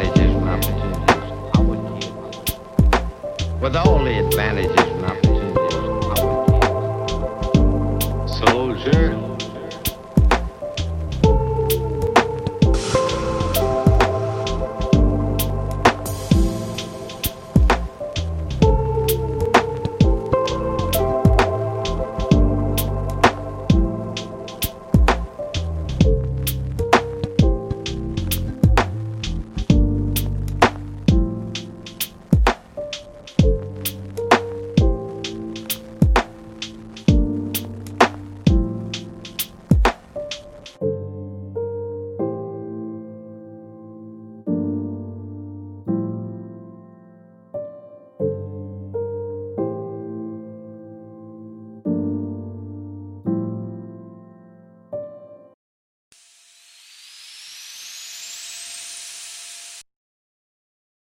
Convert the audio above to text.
advantages and opportunities with all the advantages and opportunities Soldier.